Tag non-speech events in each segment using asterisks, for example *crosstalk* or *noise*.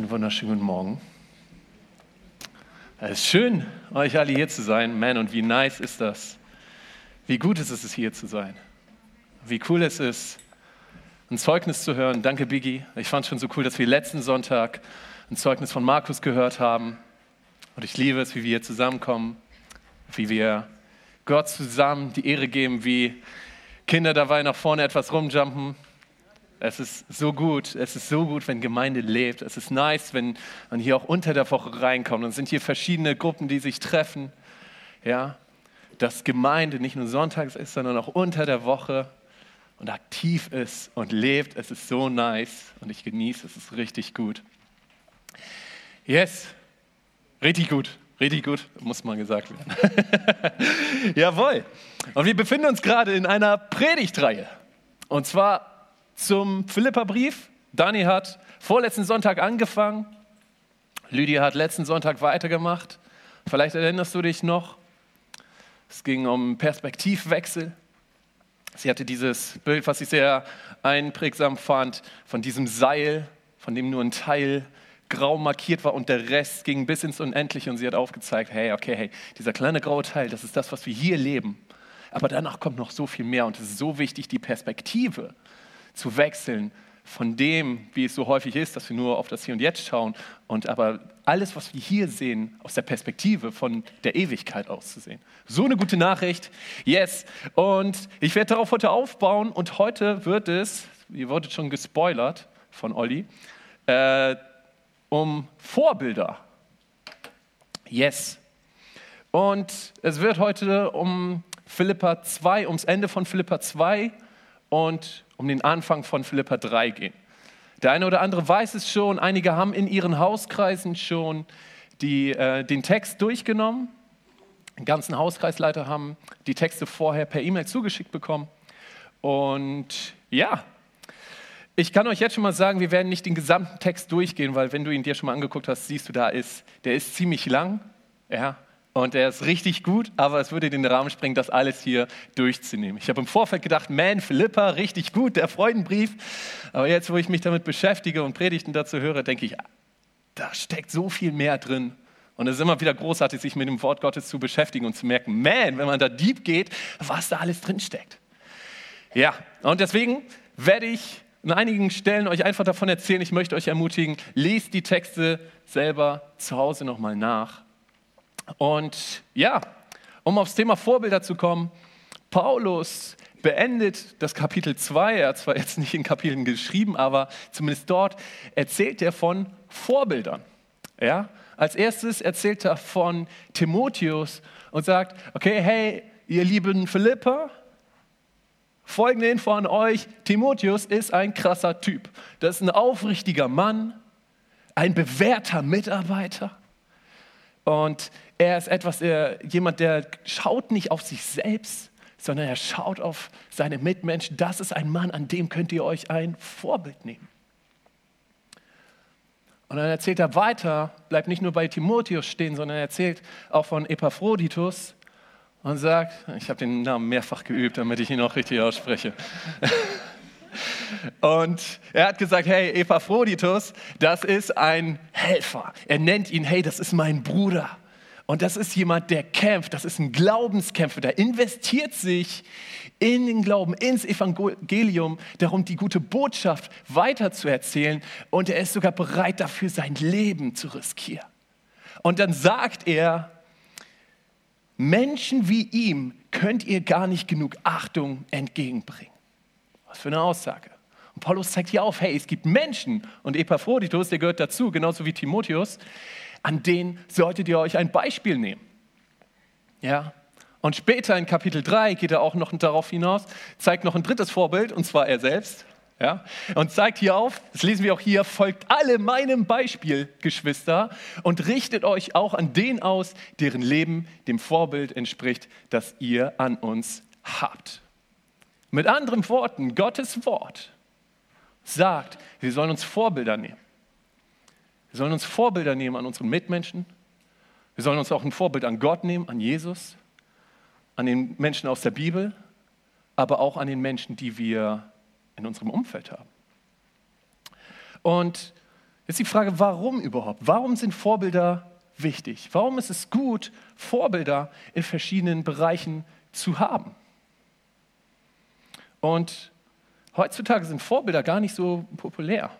Einen wunderschönen guten Morgen. Es ist schön, euch alle hier zu sein. Man, und wie nice ist das? Wie gut ist es, hier zu sein? Wie cool es ist, ein Zeugnis zu hören. Danke, Biggie. Ich fand es schon so cool, dass wir letzten Sonntag ein Zeugnis von Markus gehört haben. Und ich liebe es, wie wir hier zusammenkommen, wie wir Gott zusammen die Ehre geben, wie Kinder dabei nach vorne etwas rumjumpen es ist so gut, es ist so gut, wenn Gemeinde lebt. Es ist nice, wenn man hier auch unter der Woche reinkommt. Und es sind hier verschiedene Gruppen, die sich treffen. Ja, dass Gemeinde nicht nur sonntags ist, sondern auch unter der Woche und aktiv ist und lebt. Es ist so nice und ich genieße es. Es ist richtig gut. Yes, richtig gut. Richtig gut, muss mal gesagt werden. *laughs* Jawohl. Und wir befinden uns gerade in einer Predigtreihe. Und zwar zum Philipperbrief. Dani hat vorletzten Sonntag angefangen. Lydia hat letzten Sonntag weitergemacht. Vielleicht erinnerst du dich noch. Es ging um Perspektivwechsel. Sie hatte dieses Bild, was ich sehr einprägsam fand, von diesem Seil, von dem nur ein Teil grau markiert war und der Rest ging bis ins Unendliche und sie hat aufgezeigt, hey, okay, hey, dieser kleine graue Teil, das ist das, was wir hier leben. Aber danach kommt noch so viel mehr und es ist so wichtig, die Perspektive zu wechseln von dem, wie es so häufig ist, dass wir nur auf das Hier und Jetzt schauen und aber alles, was wir hier sehen, aus der Perspektive von der Ewigkeit auszusehen. So eine gute Nachricht. Yes. Und ich werde darauf heute aufbauen und heute wird es, ihr wurdet schon gespoilert von Olli, äh, um Vorbilder. Yes. Und es wird heute um Philippa 2, ums Ende von Philippa 2 und um den Anfang von Philippa 3 gehen. Der eine oder andere weiß es schon, einige haben in ihren Hauskreisen schon die, äh, den Text durchgenommen. Die ganzen Hauskreisleiter haben die Texte vorher per E-Mail zugeschickt bekommen. Und ja, ich kann euch jetzt schon mal sagen, wir werden nicht den gesamten Text durchgehen, weil wenn du ihn dir schon mal angeguckt hast, siehst du, da ist, der ist ziemlich lang. Ja, und er ist richtig gut, aber es würde den Rahmen sprengen, das alles hier durchzunehmen. Ich habe im Vorfeld gedacht, man, Philippa, richtig gut, der Freudenbrief. Aber jetzt, wo ich mich damit beschäftige und Predigten dazu höre, denke ich, da steckt so viel mehr drin. Und es ist immer wieder großartig, sich mit dem Wort Gottes zu beschäftigen und zu merken, man, wenn man da deep geht, was da alles drin steckt. Ja, und deswegen werde ich an einigen Stellen euch einfach davon erzählen. Ich möchte euch ermutigen, lest die Texte selber zu Hause nochmal nach und ja, um aufs Thema Vorbilder zu kommen, Paulus beendet das Kapitel 2, er hat zwar jetzt nicht in Kapiteln geschrieben, aber zumindest dort erzählt er von Vorbildern. Ja? Als erstes erzählt er von Timotheus und sagt, okay, hey, ihr lieben Philippa, folgende Info an euch, Timotheus ist ein krasser Typ. Das ist ein aufrichtiger Mann, ein bewährter Mitarbeiter. Und er ist etwas, er, jemand, der schaut nicht auf sich selbst, sondern er schaut auf seine Mitmenschen. Das ist ein Mann, an dem könnt ihr euch ein Vorbild nehmen. Und dann erzählt er weiter, bleibt nicht nur bei Timotheus stehen, sondern er erzählt auch von Epaphroditus und sagt, ich habe den Namen mehrfach geübt, damit ich ihn auch richtig ausspreche. *laughs* Und er hat gesagt, hey, Epaphroditus, das ist ein Helfer. Er nennt ihn, hey, das ist mein Bruder. Und das ist jemand, der kämpft, das ist ein Glaubenskämpfer, der investiert sich in den Glauben, ins Evangelium, darum die gute Botschaft weiterzuerzählen. Und er ist sogar bereit dafür, sein Leben zu riskieren. Und dann sagt er, Menschen wie ihm könnt ihr gar nicht genug Achtung entgegenbringen. Was für eine Aussage. Und Paulus zeigt hier auf, hey, es gibt Menschen, und Epaphroditus, der gehört dazu, genauso wie Timotheus, an denen solltet ihr euch ein Beispiel nehmen. Ja? Und später in Kapitel 3 geht er auch noch darauf hinaus, zeigt noch ein drittes Vorbild, und zwar er selbst. Ja? Und zeigt hier auf, das lesen wir auch hier, folgt alle meinem Beispiel, Geschwister, und richtet euch auch an den aus, deren Leben dem Vorbild entspricht, das ihr an uns habt. Mit anderen Worten, Gottes Wort sagt, wir sollen uns Vorbilder nehmen. Wir sollen uns Vorbilder nehmen an unseren Mitmenschen. Wir sollen uns auch ein Vorbild an Gott nehmen, an Jesus, an den Menschen aus der Bibel, aber auch an den Menschen, die wir in unserem Umfeld haben. Und Jetzt die Frage, warum überhaupt? Warum sind Vorbilder wichtig? Warum ist es gut, Vorbilder in verschiedenen Bereichen zu haben? Und heutzutage sind Vorbilder gar nicht so populär.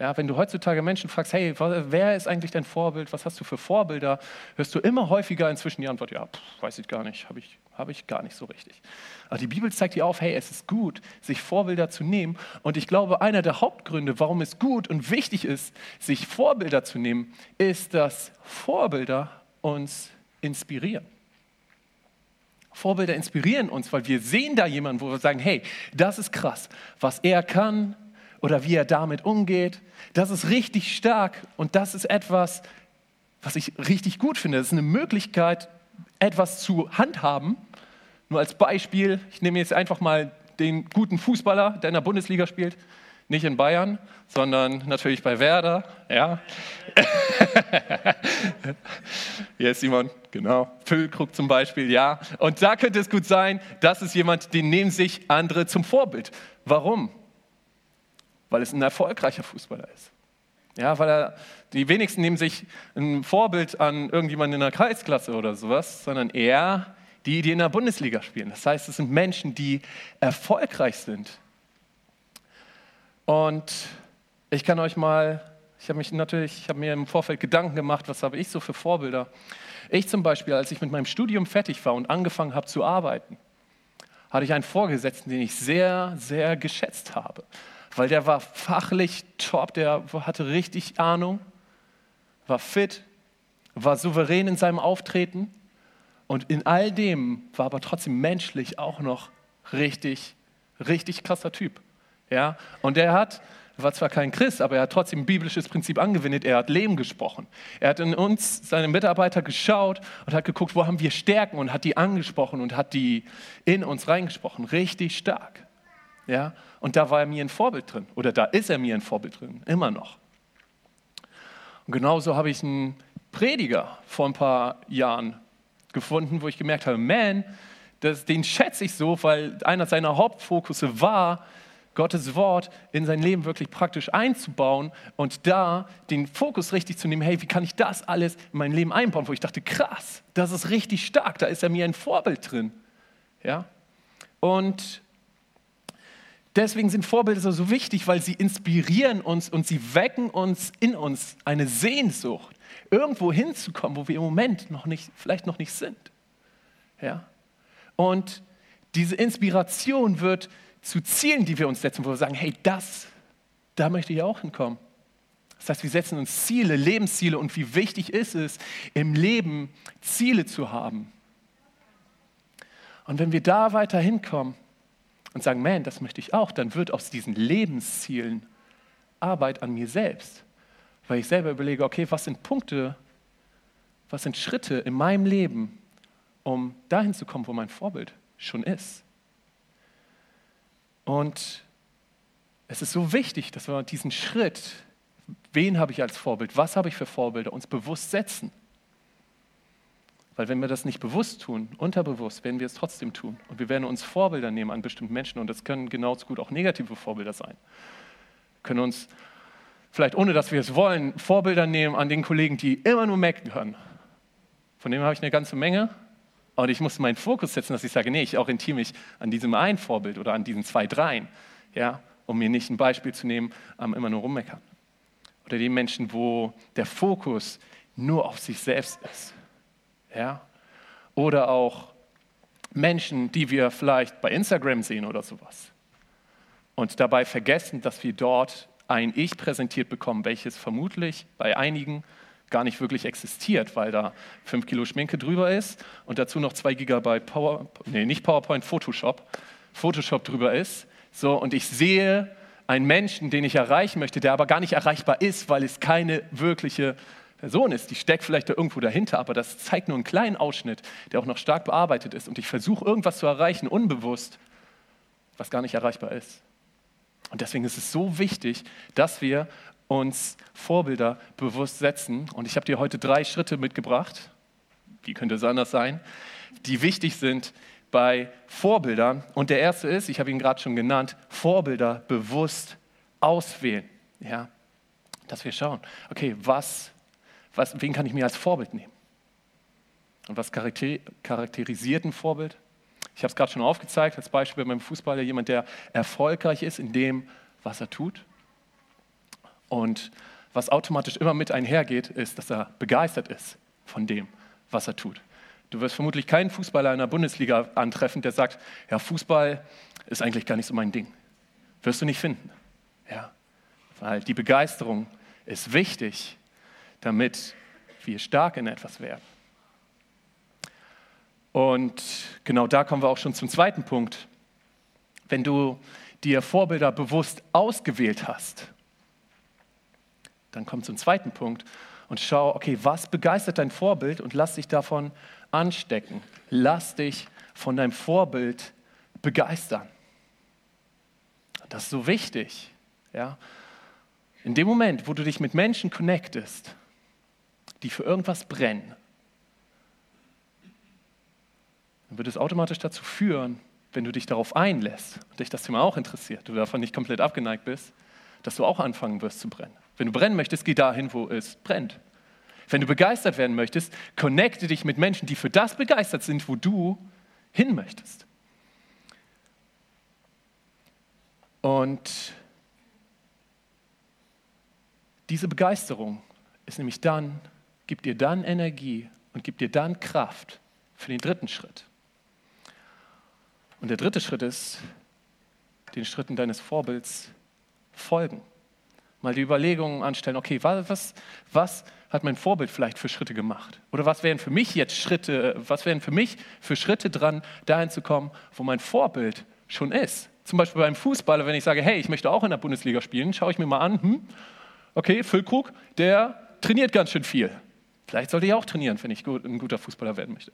Ja, wenn du heutzutage Menschen fragst, hey, wer ist eigentlich dein Vorbild? Was hast du für Vorbilder? Hörst du immer häufiger inzwischen die Antwort, ja, pff, weiß ich gar nicht, habe ich, hab ich gar nicht so richtig. Aber die Bibel zeigt dir auf, hey, es ist gut, sich Vorbilder zu nehmen. Und ich glaube, einer der Hauptgründe, warum es gut und wichtig ist, sich Vorbilder zu nehmen, ist, dass Vorbilder uns inspirieren. Vorbilder inspirieren uns, weil wir sehen da jemanden, wo wir sagen, hey, das ist krass, was er kann, oder wie er damit umgeht. Das ist richtig stark und das ist etwas, was ich richtig gut finde. Das ist eine Möglichkeit, etwas zu handhaben. Nur als Beispiel, ich nehme jetzt einfach mal den guten Fußballer, der in der Bundesliga spielt, nicht in Bayern, sondern natürlich bei Werder. Ja. *laughs* Jetzt Simon, genau. Füllkrug zum Beispiel, ja. Und da könnte es gut sein, das ist jemand, den nehmen sich andere zum Vorbild. Warum? weil es ein erfolgreicher Fußballer ist. Ja, weil er, die wenigsten nehmen sich ein Vorbild an irgendjemanden in der Kreisklasse oder sowas, sondern eher die, die in der Bundesliga spielen. Das heißt, es sind Menschen, die erfolgreich sind. Und ich kann euch mal, ich habe mich natürlich, ich habe mir im Vorfeld Gedanken gemacht, was habe ich so für Vorbilder. Ich zum Beispiel, als ich mit meinem Studium fertig war und angefangen habe zu arbeiten, hatte ich einen Vorgesetzten, den ich sehr, sehr geschätzt habe weil der war fachlich top, der hatte richtig Ahnung, war fit, war souverän in seinem Auftreten und in all dem war aber trotzdem menschlich auch noch richtig, richtig krasser Typ. Ja? Und der hat, war zwar kein Christ, aber er hat trotzdem ein biblisches Prinzip angewendet. Er hat Leben gesprochen. Er hat in uns, seine Mitarbeiter, geschaut und hat geguckt, wo haben wir Stärken und hat die angesprochen und hat die in uns reingesprochen. Richtig stark. Ja? Und da war er mir ein Vorbild drin. Oder da ist er mir ein Vorbild drin. Immer noch. Und genauso habe ich einen Prediger vor ein paar Jahren gefunden, wo ich gemerkt habe, man, das, den schätze ich so, weil einer seiner Hauptfokusse war, Gottes Wort in sein Leben wirklich praktisch einzubauen und da den Fokus richtig zu nehmen, hey, wie kann ich das alles in mein Leben einbauen, wo ich dachte, krass, das ist richtig stark, da ist er mir ein Vorbild drin. Ja? Und Deswegen sind Vorbilder so wichtig, weil sie inspirieren uns und sie wecken uns in uns eine Sehnsucht, irgendwo hinzukommen, wo wir im Moment noch nicht, vielleicht noch nicht sind. Ja? Und diese Inspiration wird zu Zielen, die wir uns setzen, wo wir sagen, hey, das, da möchte ich auch hinkommen. Das heißt, wir setzen uns Ziele, Lebensziele und wie wichtig ist es, im Leben Ziele zu haben. Und wenn wir da weiter hinkommen, und sagen, man, das möchte ich auch, dann wird aus diesen Lebenszielen Arbeit an mir selbst. Weil ich selber überlege, okay, was sind Punkte, was sind Schritte in meinem Leben, um dahin zu kommen, wo mein Vorbild schon ist. Und es ist so wichtig, dass wir diesen Schritt, wen habe ich als Vorbild, was habe ich für Vorbilder, uns bewusst setzen. Weil wenn wir das nicht bewusst tun, unterbewusst, werden wir es trotzdem tun. Und wir werden uns Vorbilder nehmen an bestimmten Menschen. Und das können genauso gut auch negative Vorbilder sein. Wir können uns vielleicht ohne dass wir es wollen, Vorbilder nehmen an den Kollegen, die immer nur meckern. Von dem habe ich eine ganze Menge. Und ich muss meinen Fokus setzen, dass ich sage, nee, ich orientiere mich an diesem einen Vorbild oder an diesen zwei, dreien, ja, um mir nicht ein Beispiel zu nehmen, am immer nur rummeckern. Oder den Menschen, wo der Fokus nur auf sich selbst ist. Ja? Oder auch Menschen, die wir vielleicht bei Instagram sehen oder sowas. Und dabei vergessen, dass wir dort ein Ich präsentiert bekommen, welches vermutlich bei einigen gar nicht wirklich existiert, weil da 5 Kilo Schminke drüber ist und dazu noch 2 Gigabyte Power, nee, nicht PowerPoint, Photoshop, Photoshop drüber ist. So, und ich sehe einen Menschen, den ich erreichen möchte, der aber gar nicht erreichbar ist, weil es keine wirkliche Person ist, die steckt vielleicht da irgendwo dahinter, aber das zeigt nur einen kleinen Ausschnitt, der auch noch stark bearbeitet ist. Und ich versuche irgendwas zu erreichen, unbewusst, was gar nicht erreichbar ist. Und deswegen ist es so wichtig, dass wir uns Vorbilder bewusst setzen. Und ich habe dir heute drei Schritte mitgebracht, wie könnte es anders sein, die wichtig sind bei Vorbildern. Und der erste ist, ich habe ihn gerade schon genannt, Vorbilder bewusst auswählen. Ja, Dass wir schauen, okay, was, was, wen kann ich mir als Vorbild nehmen? Und was charakterisiert ein Vorbild? Ich habe es gerade schon aufgezeigt, als Beispiel beim Fußballer, jemand, der erfolgreich ist in dem, was er tut. Und was automatisch immer mit einhergeht, ist, dass er begeistert ist von dem, was er tut. Du wirst vermutlich keinen Fußballer in der Bundesliga antreffen, der sagt, ja, Fußball ist eigentlich gar nicht so mein Ding. Wirst du nicht finden. Ja, weil die Begeisterung ist wichtig, damit wir stark in etwas werden. Und genau da kommen wir auch schon zum zweiten Punkt. Wenn du dir Vorbilder bewusst ausgewählt hast, dann komm zum zweiten Punkt und schau, okay, was begeistert dein Vorbild und lass dich davon anstecken. Lass dich von deinem Vorbild begeistern. Das ist so wichtig. Ja? In dem Moment, wo du dich mit Menschen connectest, die für irgendwas brennen, dann wird es automatisch dazu führen, wenn du dich darauf einlässt und dich das Thema auch interessiert, du davon nicht komplett abgeneigt bist, dass du auch anfangen wirst zu brennen. Wenn du brennen möchtest, geh dahin, wo es brennt. Wenn du begeistert werden möchtest, connecte dich mit Menschen, die für das begeistert sind, wo du hin möchtest. Und diese Begeisterung ist nämlich dann, gibt dir dann Energie und gibt dir dann Kraft für den dritten Schritt. Und der dritte Schritt ist, den Schritten deines Vorbilds folgen. Mal die Überlegungen anstellen, okay, was, was hat mein Vorbild vielleicht für Schritte gemacht? Oder was wären für mich jetzt Schritte, was wären für mich für Schritte dran, dahin zu kommen, wo mein Vorbild schon ist? Zum Beispiel beim Fußballer, wenn ich sage, hey, ich möchte auch in der Bundesliga spielen, schaue ich mir mal an, hm, okay, Füllkrug, der trainiert ganz schön viel. Vielleicht sollte ich auch trainieren, wenn ich gut, ein guter Fußballer werden möchte.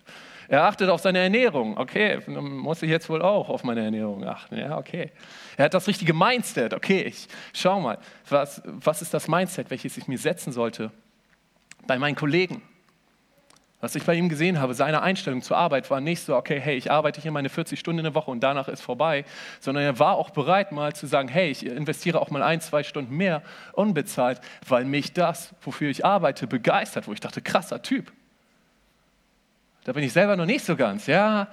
Er achtet auf seine Ernährung. Okay, dann muss ich jetzt wohl auch auf meine Ernährung achten. Ja, okay. Er hat das richtige Mindset. Okay, ich schau mal, was, was ist das Mindset, welches ich mir setzen sollte bei meinen Kollegen? Was ich bei ihm gesehen habe, seine Einstellung zur Arbeit war nicht so, okay, hey, ich arbeite hier meine 40 Stunden in der Woche und danach ist vorbei, sondern er war auch bereit, mal zu sagen, hey, ich investiere auch mal ein, zwei Stunden mehr unbezahlt, weil mich das, wofür ich arbeite, begeistert, wo ich dachte, krasser Typ. Da bin ich selber noch nicht so ganz, ja.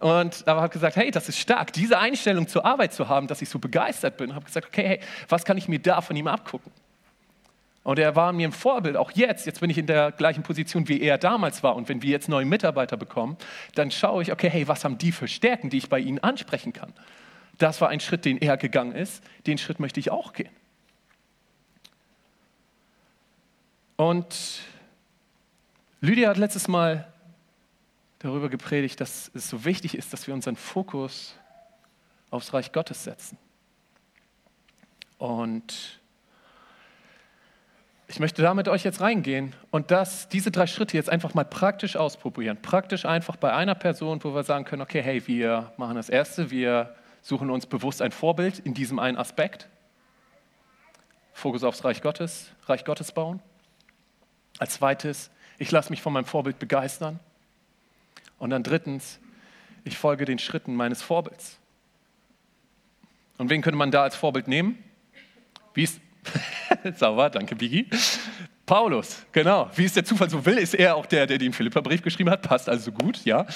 Und aber habe gesagt, hey, das ist stark, diese Einstellung zur Arbeit zu haben, dass ich so begeistert bin. Habe gesagt, okay, hey, was kann ich mir da von ihm abgucken? Und er war mir ein Vorbild, auch jetzt. Jetzt bin ich in der gleichen Position, wie er damals war. Und wenn wir jetzt neue Mitarbeiter bekommen, dann schaue ich, okay, hey, was haben die für Stärken, die ich bei ihnen ansprechen kann? Das war ein Schritt, den er gegangen ist. Den Schritt möchte ich auch gehen. Und Lydia hat letztes Mal darüber gepredigt, dass es so wichtig ist, dass wir unseren Fokus aufs Reich Gottes setzen. Und ich möchte da mit euch jetzt reingehen und das, diese drei Schritte jetzt einfach mal praktisch ausprobieren. Praktisch einfach bei einer Person, wo wir sagen können, okay, hey, wir machen das Erste, wir suchen uns bewusst ein Vorbild in diesem einen Aspekt. Fokus aufs Reich Gottes, Reich Gottes bauen. Als zweites, ich lasse mich von meinem Vorbild begeistern. Und dann drittens, ich folge den Schritten meines Vorbilds. Und wen könnte man da als Vorbild nehmen? Wie ist, *laughs* Sauber, danke Bigi. Paulus, genau. Wie es der Zufall so will, ist er auch der, der den Philippa-Brief geschrieben hat. Passt also gut, ja.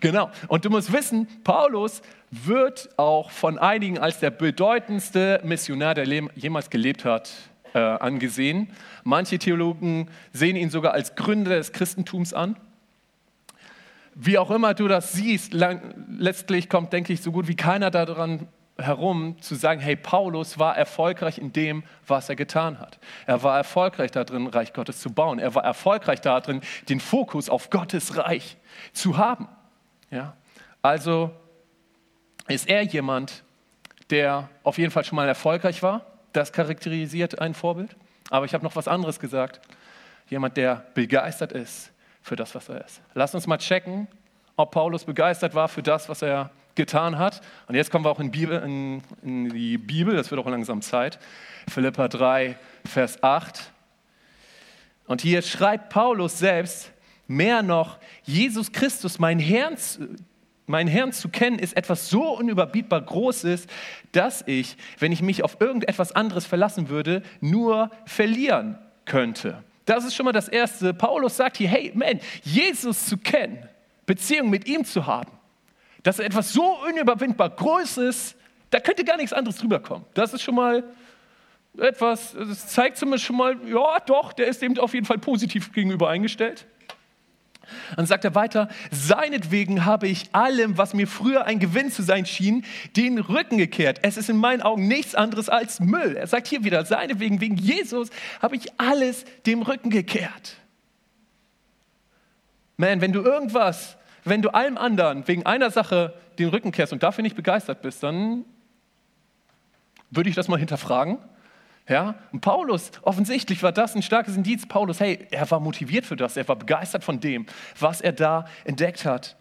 Genau. Und du musst wissen, Paulus wird auch von einigen als der bedeutendste Missionar, der jemals gelebt hat, äh, angesehen. Manche Theologen sehen ihn sogar als Gründer des Christentums an. Wie auch immer du das siehst, lang, letztlich kommt, denke ich, so gut wie keiner daran herum zu sagen, hey, Paulus war erfolgreich in dem, was er getan hat. Er war erfolgreich darin, Reich Gottes zu bauen. Er war erfolgreich darin, den Fokus auf Gottes Reich zu haben. Ja? Also ist er jemand, der auf jeden Fall schon mal erfolgreich war. Das charakterisiert ein Vorbild. Aber ich habe noch was anderes gesagt. Jemand, der begeistert ist für das, was er ist. Lass uns mal checken, ob Paulus begeistert war für das, was er getan hat. Und jetzt kommen wir auch in, Bibel, in, in die Bibel, das wird auch langsam Zeit. Philippa 3, Vers 8. Und hier schreibt Paulus selbst, mehr noch, Jesus Christus, mein Herrn, meinen Herrn zu kennen, ist etwas so unüberbietbar Großes, dass ich, wenn ich mich auf irgendetwas anderes verlassen würde, nur verlieren könnte. Das ist schon mal das Erste. Paulus sagt hier, hey, man, Jesus zu kennen, Beziehung mit ihm zu haben, das ist etwas so unüberwindbar Großes, da könnte gar nichts anderes drüber kommen. Das ist schon mal etwas, das zeigt zumindest schon mal, ja doch, der ist eben auf jeden Fall positiv gegenüber eingestellt. Dann sagt er weiter, seinetwegen habe ich allem, was mir früher ein Gewinn zu sein schien, den Rücken gekehrt. Es ist in meinen Augen nichts anderes als Müll. Er sagt hier wieder, seinetwegen, wegen Jesus habe ich alles dem Rücken gekehrt. Man, wenn du irgendwas, wenn du allem anderen wegen einer Sache den Rücken kehrst und dafür nicht begeistert bist, dann würde ich das mal hinterfragen. Ja? Und Paulus, offensichtlich war das ein starkes Indiz. Paulus, hey, er war motiviert für das, er war begeistert von dem, was er da entdeckt hat.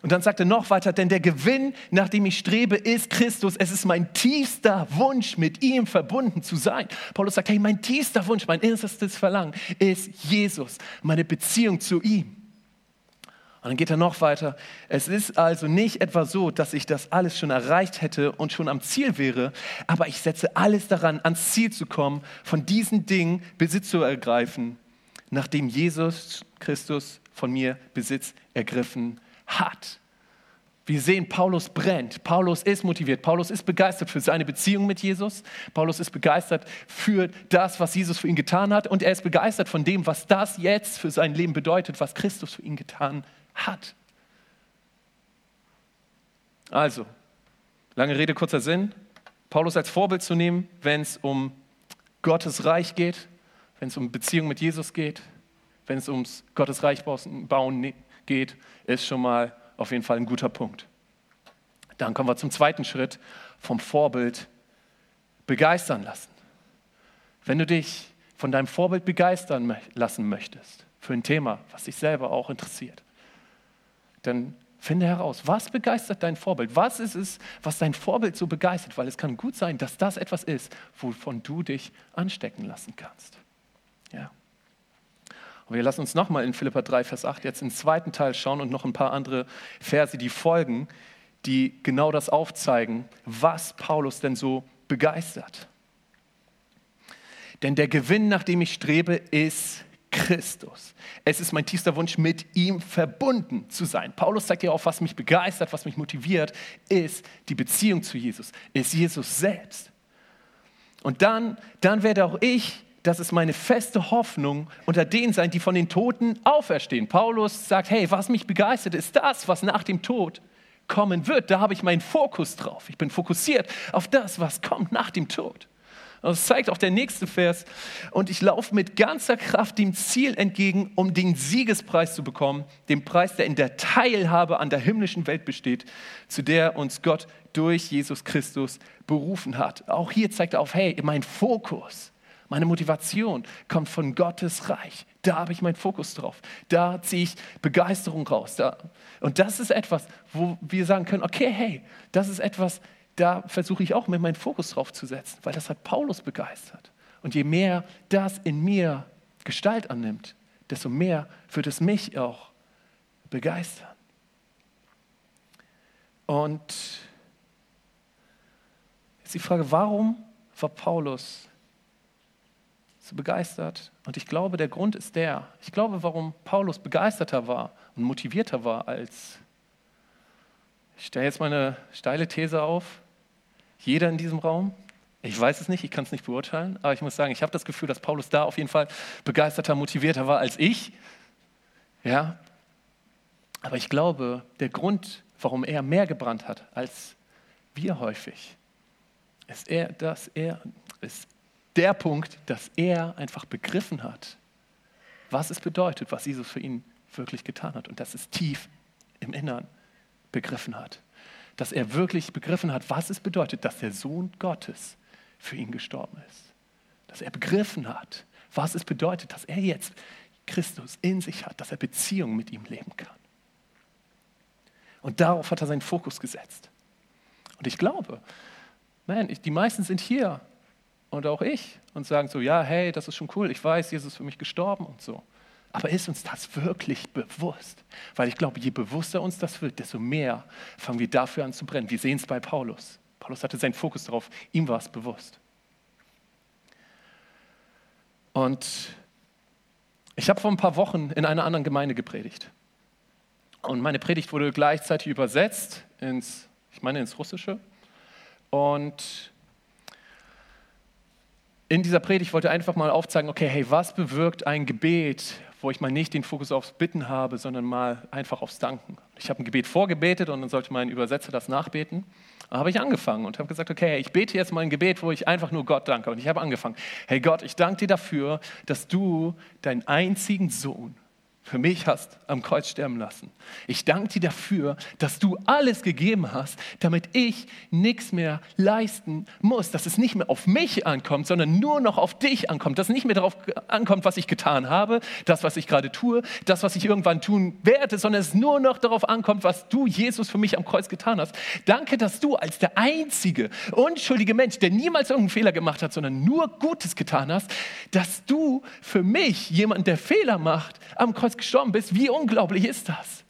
Und dann sagt er noch weiter, denn der Gewinn, nach dem ich strebe, ist Christus. Es ist mein tiefster Wunsch, mit ihm verbunden zu sein. Paulus sagt, hey, mein tiefster Wunsch, mein innerstes Verlangen ist Jesus, meine Beziehung zu ihm. Und dann geht er noch weiter. Es ist also nicht etwa so, dass ich das alles schon erreicht hätte und schon am Ziel wäre, aber ich setze alles daran, ans Ziel zu kommen, von diesen Dingen Besitz zu ergreifen, nachdem Jesus Christus von mir Besitz ergriffen hat. Wir sehen, Paulus brennt. Paulus ist motiviert. Paulus ist begeistert für seine Beziehung mit Jesus. Paulus ist begeistert für das, was Jesus für ihn getan hat. Und er ist begeistert von dem, was das jetzt für sein Leben bedeutet, was Christus für ihn getan hat. Also, lange Rede, kurzer Sinn. Paulus als Vorbild zu nehmen, wenn es um Gottes Reich geht, wenn es um Beziehung mit Jesus geht, wenn es ums Gottes Reich bauen ne-, geht, ist schon mal auf jeden Fall ein guter Punkt. Dann kommen wir zum zweiten Schritt, vom Vorbild begeistern lassen. Wenn du dich von deinem Vorbild begeistern lassen möchtest für ein Thema, was dich selber auch interessiert, dann finde heraus, was begeistert dein Vorbild? Was ist es, was dein Vorbild so begeistert? Weil es kann gut sein, dass das etwas ist, wovon du dich anstecken lassen kannst. Ja. Und wir lassen uns nochmal in Philippa 3, Vers 8 jetzt im zweiten Teil schauen und noch ein paar andere Verse, die folgen, die genau das aufzeigen, was Paulus denn so begeistert. Denn der Gewinn, nach dem ich strebe, ist Christus. Es ist mein tiefster Wunsch, mit ihm verbunden zu sein. Paulus sagt ja auch, was mich begeistert, was mich motiviert, ist die Beziehung zu Jesus, ist Jesus selbst. Und dann, dann werde auch ich, das ist meine feste Hoffnung, unter denen sein, die von den Toten auferstehen. Paulus sagt, hey, was mich begeistert, ist das, was nach dem Tod kommen wird. Da habe ich meinen Fokus drauf. Ich bin fokussiert auf das, was kommt nach dem Tod. Das zeigt auch der nächste Vers. Und ich laufe mit ganzer Kraft dem Ziel entgegen, um den Siegespreis zu bekommen, den Preis, der in der Teilhabe an der himmlischen Welt besteht, zu der uns Gott durch Jesus Christus berufen hat. Auch hier zeigt er auf, hey, mein Fokus, meine Motivation kommt von Gottes Reich. Da habe ich meinen Fokus drauf. Da ziehe ich Begeisterung raus. Da. Und das ist etwas, wo wir sagen können, okay, hey, das ist etwas, da versuche ich auch mit meinen Fokus drauf zu setzen, weil das hat Paulus begeistert. Und je mehr das in mir Gestalt annimmt, desto mehr wird es mich auch begeistern. Und jetzt die Frage, warum war Paulus so begeistert? Und ich glaube, der Grund ist der, ich glaube, warum Paulus begeisterter war und motivierter war als, ich stelle jetzt mal eine steile These auf, jeder in diesem Raum? Ich weiß es nicht, ich kann es nicht beurteilen, aber ich muss sagen, ich habe das Gefühl, dass Paulus da auf jeden Fall begeisterter, motivierter war als ich. Ja, aber ich glaube, der Grund, warum er mehr gebrannt hat als wir häufig, ist, er, dass er, ist der Punkt, dass er einfach begriffen hat, was es bedeutet, was Jesus für ihn wirklich getan hat und dass es tief im Innern begriffen hat dass er wirklich begriffen hat, was es bedeutet, dass der Sohn Gottes für ihn gestorben ist. Dass er begriffen hat, was es bedeutet, dass er jetzt Christus in sich hat, dass er Beziehung mit ihm leben kann. Und darauf hat er seinen Fokus gesetzt. Und ich glaube, man, die meisten sind hier und auch ich und sagen so, ja, hey, das ist schon cool, ich weiß, Jesus ist für mich gestorben und so. Aber ist uns das wirklich bewusst? Weil ich glaube, je bewusster uns das wird, desto mehr fangen wir dafür an zu brennen. Wir sehen es bei Paulus. Paulus hatte seinen Fokus darauf, ihm war es bewusst. Und ich habe vor ein paar Wochen in einer anderen Gemeinde gepredigt. Und meine Predigt wurde gleichzeitig übersetzt ins, ich meine, ins Russische. Und in dieser Predigt wollte ich einfach mal aufzeigen, okay, hey, was bewirkt ein Gebet, wo ich mal nicht den Fokus aufs Bitten habe, sondern mal einfach aufs Danken. Ich habe ein Gebet vorgebetet und dann sollte mein Übersetzer das nachbeten. Da habe ich angefangen und habe gesagt, okay, ich bete jetzt mal ein Gebet, wo ich einfach nur Gott danke. Und ich habe angefangen, hey Gott, ich danke dir dafür, dass du deinen einzigen Sohn für mich hast am Kreuz sterben lassen. Ich danke dir dafür, dass du alles gegeben hast, damit ich nichts mehr leisten muss, dass es nicht mehr auf mich ankommt, sondern nur noch auf dich ankommt, dass es nicht mehr darauf ankommt, was ich getan habe, das, was ich gerade tue, das, was ich irgendwann tun werde, sondern es nur noch darauf ankommt, was du, Jesus, für mich am Kreuz getan hast. Danke, dass du als der einzige unschuldige Mensch, der niemals irgendeinen Fehler gemacht hat, sondern nur Gutes getan hast, dass du für mich, jemand, der Fehler macht, am Kreuz gestorben bist, wie unglaublich ist das?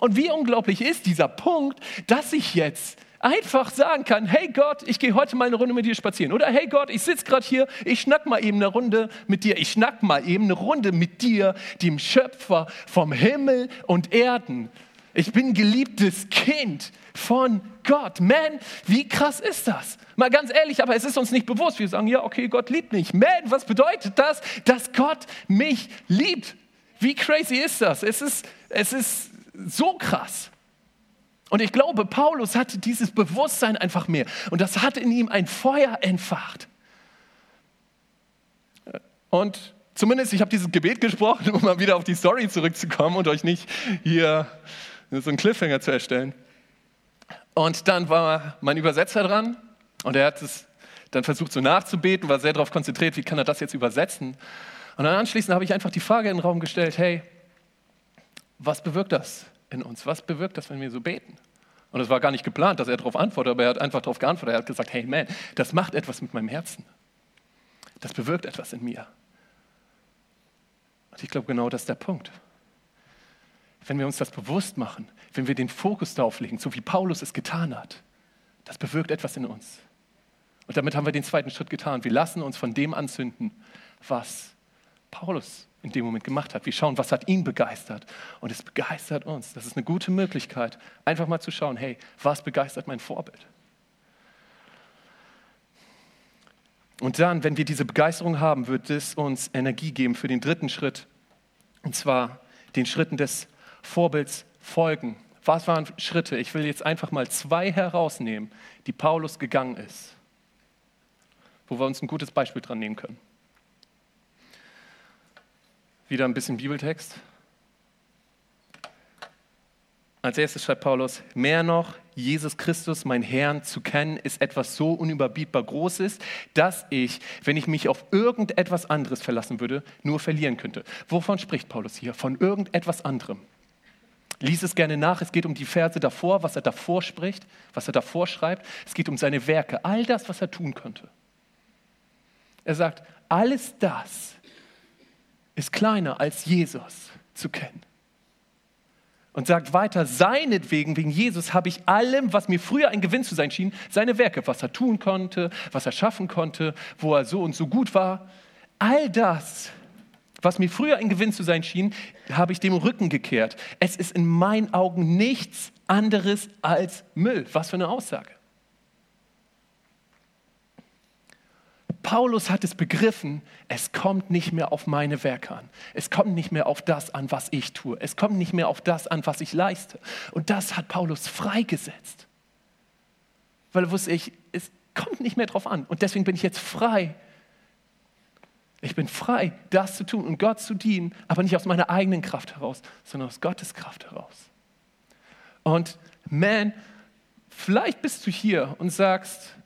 Und wie unglaublich ist dieser Punkt, dass ich jetzt einfach sagen kann, hey Gott, ich gehe heute mal eine Runde mit dir spazieren. Oder hey Gott, ich sitze gerade hier, ich schnack mal eben eine Runde mit dir. Ich schnack mal eben eine Runde mit dir, dem Schöpfer vom Himmel und Erden. Ich bin geliebtes Kind von Gott. Man, wie krass ist das? Mal ganz ehrlich, aber es ist uns nicht bewusst. Wir sagen, ja, okay, Gott liebt mich. Man, was bedeutet das, dass Gott mich liebt? Wie crazy ist das? Es ist, es ist so krass. Und ich glaube, Paulus hatte dieses Bewusstsein einfach mehr. Und das hat in ihm ein Feuer entfacht. Und zumindest, ich habe dieses Gebet gesprochen, um mal wieder auf die Story zurückzukommen und euch nicht hier so einen Cliffhanger zu erstellen. Und dann war mein Übersetzer dran und er hat es dann versucht so nachzubeten, war sehr darauf konzentriert, wie kann er das jetzt übersetzen. Und dann anschließend habe ich einfach die Frage in den Raum gestellt, hey, was bewirkt das in uns? Was bewirkt das, wenn wir so beten? Und es war gar nicht geplant, dass er darauf antwortet, aber er hat einfach darauf geantwortet. Er hat gesagt, hey man, das macht etwas mit meinem Herzen. Das bewirkt etwas in mir. Und ich glaube, genau das ist der Punkt. Wenn wir uns das bewusst machen, wenn wir den Fokus darauf legen, so wie Paulus es getan hat, das bewirkt etwas in uns. Und damit haben wir den zweiten Schritt getan. Wir lassen uns von dem anzünden, was Paulus in dem Moment gemacht hat. Wir schauen, was hat ihn begeistert. Und es begeistert uns. Das ist eine gute Möglichkeit, einfach mal zu schauen, hey, was begeistert mein Vorbild? Und dann, wenn wir diese Begeisterung haben, wird es uns Energie geben für den dritten Schritt. Und zwar den Schritten des Vorbilds folgen. Was waren Schritte? Ich will jetzt einfach mal zwei herausnehmen, die Paulus gegangen ist, wo wir uns ein gutes Beispiel dran nehmen können. Wieder ein bisschen Bibeltext. Als erstes schreibt Paulus, mehr noch, Jesus Christus, mein Herrn, zu kennen, ist etwas so unüberbietbar Großes, dass ich, wenn ich mich auf irgendetwas anderes verlassen würde, nur verlieren könnte. Wovon spricht Paulus hier? Von irgendetwas anderem. Lies es gerne nach. Es geht um die Verse davor, was er davor spricht, was er davor schreibt. Es geht um seine Werke, all das, was er tun könnte. Er sagt, alles das ist kleiner als Jesus zu kennen. Und sagt weiter, seinetwegen, wegen Jesus, habe ich allem, was mir früher ein Gewinn zu sein schien, seine Werke, was er tun konnte, was er schaffen konnte, wo er so und so gut war, all das, was mir früher ein Gewinn zu sein schien, habe ich dem Rücken gekehrt. Es ist in meinen Augen nichts anderes als Müll. Was für eine Aussage. Paulus hat es begriffen, es kommt nicht mehr auf meine Werke an. Es kommt nicht mehr auf das an, was ich tue. Es kommt nicht mehr auf das an, was ich leiste. Und das hat Paulus freigesetzt. Weil er wusste, ich, es kommt nicht mehr drauf an. Und deswegen bin ich jetzt frei. Ich bin frei, das zu tun und Gott zu dienen, aber nicht aus meiner eigenen Kraft heraus, sondern aus Gottes Kraft heraus. Und man, vielleicht bist du hier und sagst,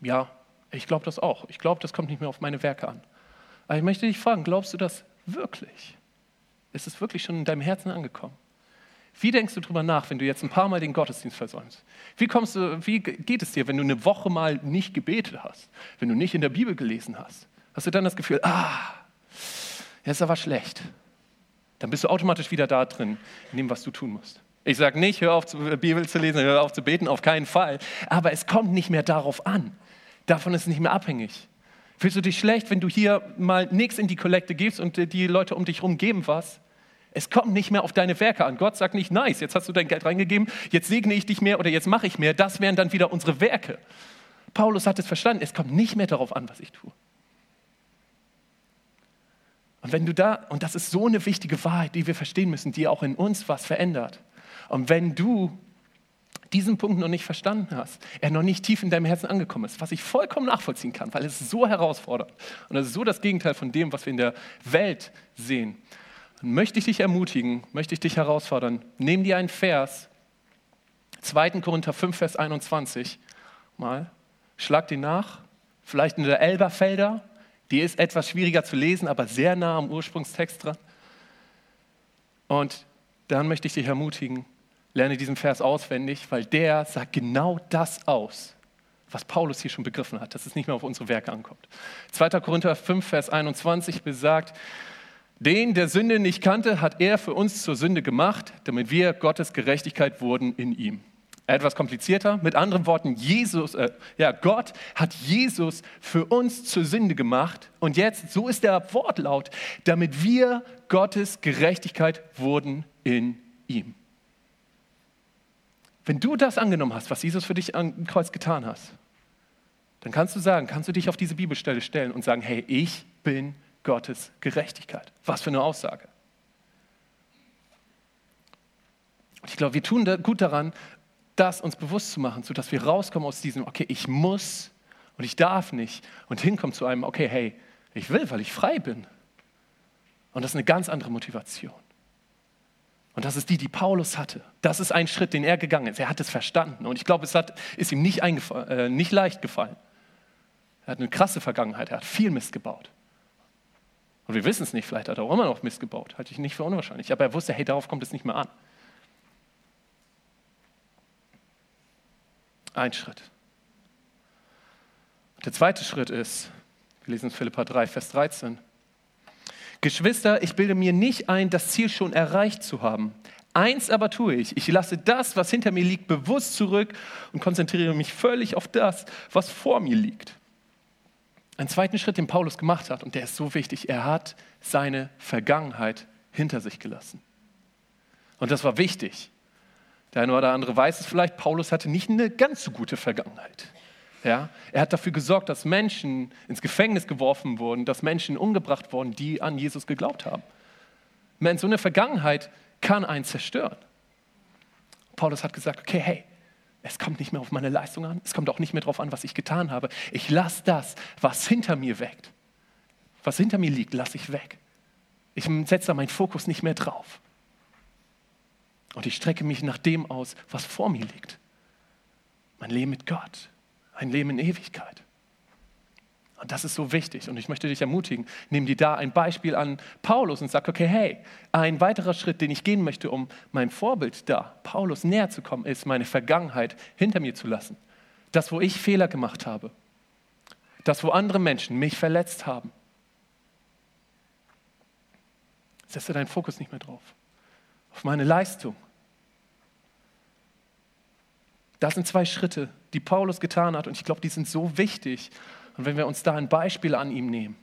ja, ich glaube das auch. Ich glaube, das kommt nicht mehr auf meine Werke an. Aber ich möchte dich fragen, glaubst du das wirklich? Ist es wirklich schon in deinem Herzen angekommen? Wie denkst du darüber nach, wenn du jetzt ein paar Mal den Gottesdienst versäumst? Wie, kommst du, wie geht es dir, wenn du eine Woche mal nicht gebetet hast, wenn du nicht in der Bibel gelesen hast? Hast du dann das Gefühl, ah, Ja, ist aber schlecht. Dann bist du automatisch wieder da drin, in dem, was du tun musst. Ich sage nicht, hör auf, die Bibel zu lesen, hör auf zu beten, auf keinen Fall. Aber es kommt nicht mehr darauf an. Davon ist nicht mehr abhängig. Fühlst du dich schlecht, wenn du hier mal nichts in die Kollekte gibst und die Leute um dich herum geben was? Es kommt nicht mehr auf deine Werke an. Gott sagt nicht, nice, jetzt hast du dein Geld reingegeben, jetzt segne ich dich mehr oder jetzt mache ich mehr. Das wären dann wieder unsere Werke. Paulus hat es verstanden, es kommt nicht mehr darauf an, was ich tue. Und wenn du da, und das ist so eine wichtige Wahrheit, die wir verstehen müssen, die auch in uns was verändert. Und wenn du diesen Punkt noch nicht verstanden hast, er noch nicht tief in deinem Herzen angekommen ist, was ich vollkommen nachvollziehen kann, weil es so herausfordert und es ist so das Gegenteil von dem, was wir in der Welt sehen, dann möchte ich dich ermutigen, möchte ich dich herausfordern, nimm dir einen Vers, 2. Korinther 5, Vers 21, mal, schlag den nach, vielleicht in der Elberfelder, die ist etwas schwieriger zu lesen, aber sehr nah am Ursprungstext dran. Und dann möchte ich dich ermutigen, lerne diesen Vers auswendig, weil der sagt genau das aus, was Paulus hier schon begriffen hat, dass es nicht mehr auf unsere Werke ankommt. 2. Korinther 5, Vers 21 besagt, den, der Sünde nicht kannte, hat er für uns zur Sünde gemacht, damit wir Gottes Gerechtigkeit wurden in ihm. Etwas komplizierter, mit anderen Worten, Jesus, äh, ja, Gott hat Jesus für uns zur Sünde gemacht. Und jetzt, so ist der Wortlaut, damit wir Gottes Gerechtigkeit wurden in ihm. Wenn du das angenommen hast, was Jesus für dich am Kreuz getan hat, dann kannst du sagen, kannst du dich auf diese Bibelstelle stellen und sagen, hey, ich bin Gottes Gerechtigkeit. Was für eine Aussage. Und ich glaube, wir tun gut daran, das uns bewusst zu machen, sodass wir rauskommen aus diesem, okay, ich muss und ich darf nicht und hinkommen zu einem, okay, hey, ich will, weil ich frei bin. Und das ist eine ganz andere Motivation. Und das ist die, die Paulus hatte. Das ist ein Schritt, den er gegangen ist. Er hat es verstanden. Und ich glaube, es hat, ist ihm nicht, äh, nicht leicht gefallen. Er hat eine krasse Vergangenheit. Er hat viel Mist gebaut. Und wir wissen es nicht, vielleicht hat er auch immer noch Mist gebaut. Halte ich nicht für unwahrscheinlich. Aber er wusste, hey, darauf kommt es nicht mehr an. Ein Schritt. Und der zweite Schritt ist, wir lesen Philippa 3, Vers 13. Geschwister, ich bilde mir nicht ein, das Ziel schon erreicht zu haben. Eins aber tue ich. Ich lasse das, was hinter mir liegt, bewusst zurück und konzentriere mich völlig auf das, was vor mir liegt. Ein zweiten Schritt, den Paulus gemacht hat, und der ist so wichtig, er hat seine Vergangenheit hinter sich gelassen. Und das war wichtig. Der eine oder andere weiß es vielleicht, Paulus hatte nicht eine ganz so gute Vergangenheit. Ja? Er hat dafür gesorgt, dass Menschen ins Gefängnis geworfen wurden, dass Menschen umgebracht wurden, die an Jesus geglaubt haben. Man, so eine Vergangenheit kann einen zerstören. Paulus hat gesagt, okay, hey, es kommt nicht mehr auf meine Leistung an, es kommt auch nicht mehr darauf an, was ich getan habe. Ich lasse das, was hinter mir weckt, was hinter mir liegt, lasse ich weg. Ich setze da meinen Fokus nicht mehr drauf. Und ich strecke mich nach dem aus, was vor mir liegt. Mein Leben mit Gott, ein Leben in Ewigkeit. Und das ist so wichtig. Und ich möchte dich ermutigen, nimm dir da ein Beispiel an Paulus und sag, okay, hey, ein weiterer Schritt, den ich gehen möchte, um meinem Vorbild da, Paulus, näher zu kommen, ist, meine Vergangenheit hinter mir zu lassen. Das, wo ich Fehler gemacht habe. Das, wo andere Menschen mich verletzt haben. Setze deinen Fokus nicht mehr drauf. Auf meine Leistung, das sind zwei Schritte, die Paulus getan hat und ich glaube, die sind so wichtig. Und wenn wir uns da ein Beispiel an ihm nehmen,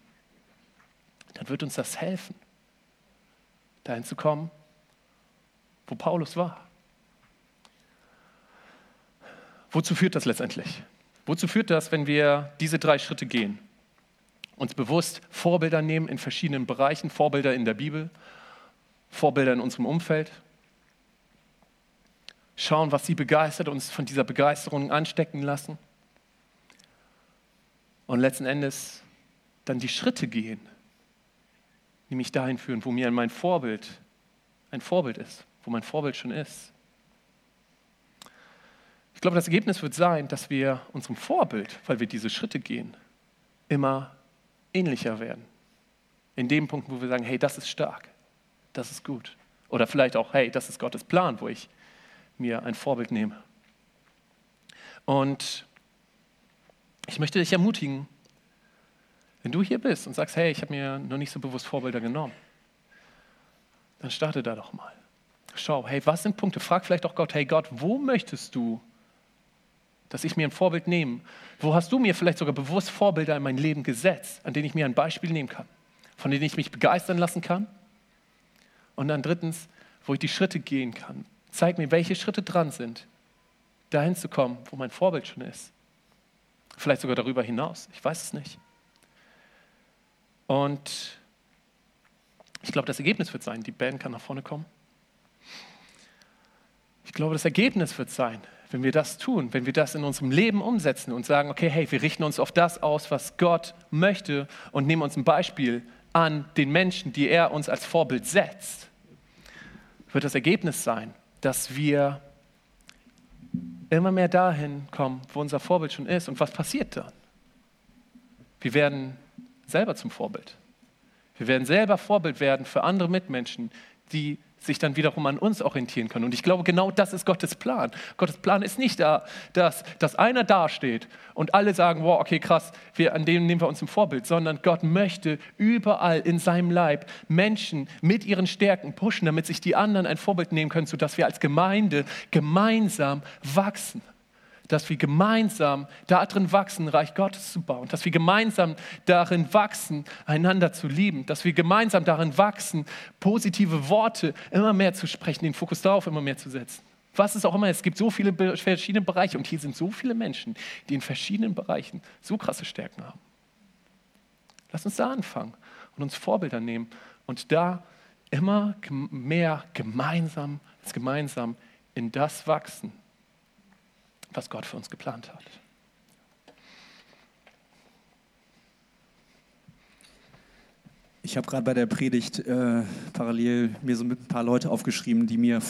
dann wird uns das helfen, dahin zu kommen, wo Paulus war. Wozu führt das letztendlich? Wozu führt das, wenn wir diese drei Schritte gehen? Uns bewusst Vorbilder nehmen in verschiedenen Bereichen, Vorbilder in der Bibel, Vorbilder in unserem Umfeld, schauen, was sie begeistert, uns von dieser Begeisterung anstecken lassen. Und letzten Endes dann die Schritte gehen, die mich dahin führen, wo mir mein Vorbild ein Vorbild ist, wo mein Vorbild schon ist. Ich glaube, das Ergebnis wird sein, dass wir unserem Vorbild, weil wir diese Schritte gehen, immer ähnlicher werden. In dem Punkt, wo wir sagen, hey, das ist stark, das ist gut. Oder vielleicht auch, hey, das ist Gottes Plan, wo ich mir ein Vorbild nehme. Und ich möchte dich ermutigen, Wenn du hier bist und sagst, hey, ich habe mir noch nicht so bewusst Vorbilder genommen, dann starte da doch mal. Schau, hey, was sind Punkte? Frag vielleicht auch Gott, hey Gott, wo möchtest du, dass ich mir ein Vorbild nehme? Wo hast du mir vielleicht sogar bewusst Vorbilder in mein Leben gesetzt, an denen ich mir ein Beispiel nehmen kann, von denen ich mich begeistern lassen kann? Und dann drittens, wo ich die Schritte gehen kann. Zeig mir, welche Schritte dran sind, dahin zu kommen, wo mein Vorbild schon ist. Vielleicht sogar darüber hinaus. Ich weiß es nicht. Und ich glaube, das Ergebnis wird sein, die Band kann nach vorne kommen. Ich glaube, das Ergebnis wird sein, wenn wir das tun, wenn wir das in unserem Leben umsetzen und sagen, okay, hey, wir richten uns auf das aus, was Gott möchte und nehmen uns ein Beispiel an den Menschen, die er uns als Vorbild setzt, wird das Ergebnis sein, dass wir immer mehr dahin kommen, wo unser Vorbild schon ist. Und was passiert dann? Wir werden selber zum Vorbild. Wir werden selber Vorbild werden für andere Mitmenschen, die sich dann wiederum an uns orientieren können. Und ich glaube, genau das ist Gottes Plan. Gottes Plan ist nicht da, dass, dass einer dasteht und alle sagen, wow, okay, krass, wir, an dem nehmen wir uns ein Vorbild, sondern Gott möchte überall in seinem Leib Menschen mit ihren Stärken pushen, damit sich die anderen ein Vorbild nehmen können, sodass wir als Gemeinde gemeinsam wachsen dass wir gemeinsam darin wachsen, Reich Gottes zu bauen, dass wir gemeinsam darin wachsen, einander zu lieben, dass wir gemeinsam darin wachsen, positive Worte immer mehr zu sprechen, den Fokus darauf immer mehr zu setzen. Was es auch immer, es gibt so viele verschiedene Bereiche und hier sind so viele Menschen, die in verschiedenen Bereichen so krasse Stärken haben. Lass uns da anfangen und uns Vorbilder nehmen und da immer mehr gemeinsam, gemeinsam in das wachsen, was Gott für uns geplant hat. Ich habe gerade bei der Predigt äh, parallel mir so ein paar Leute aufgeschrieben, die mir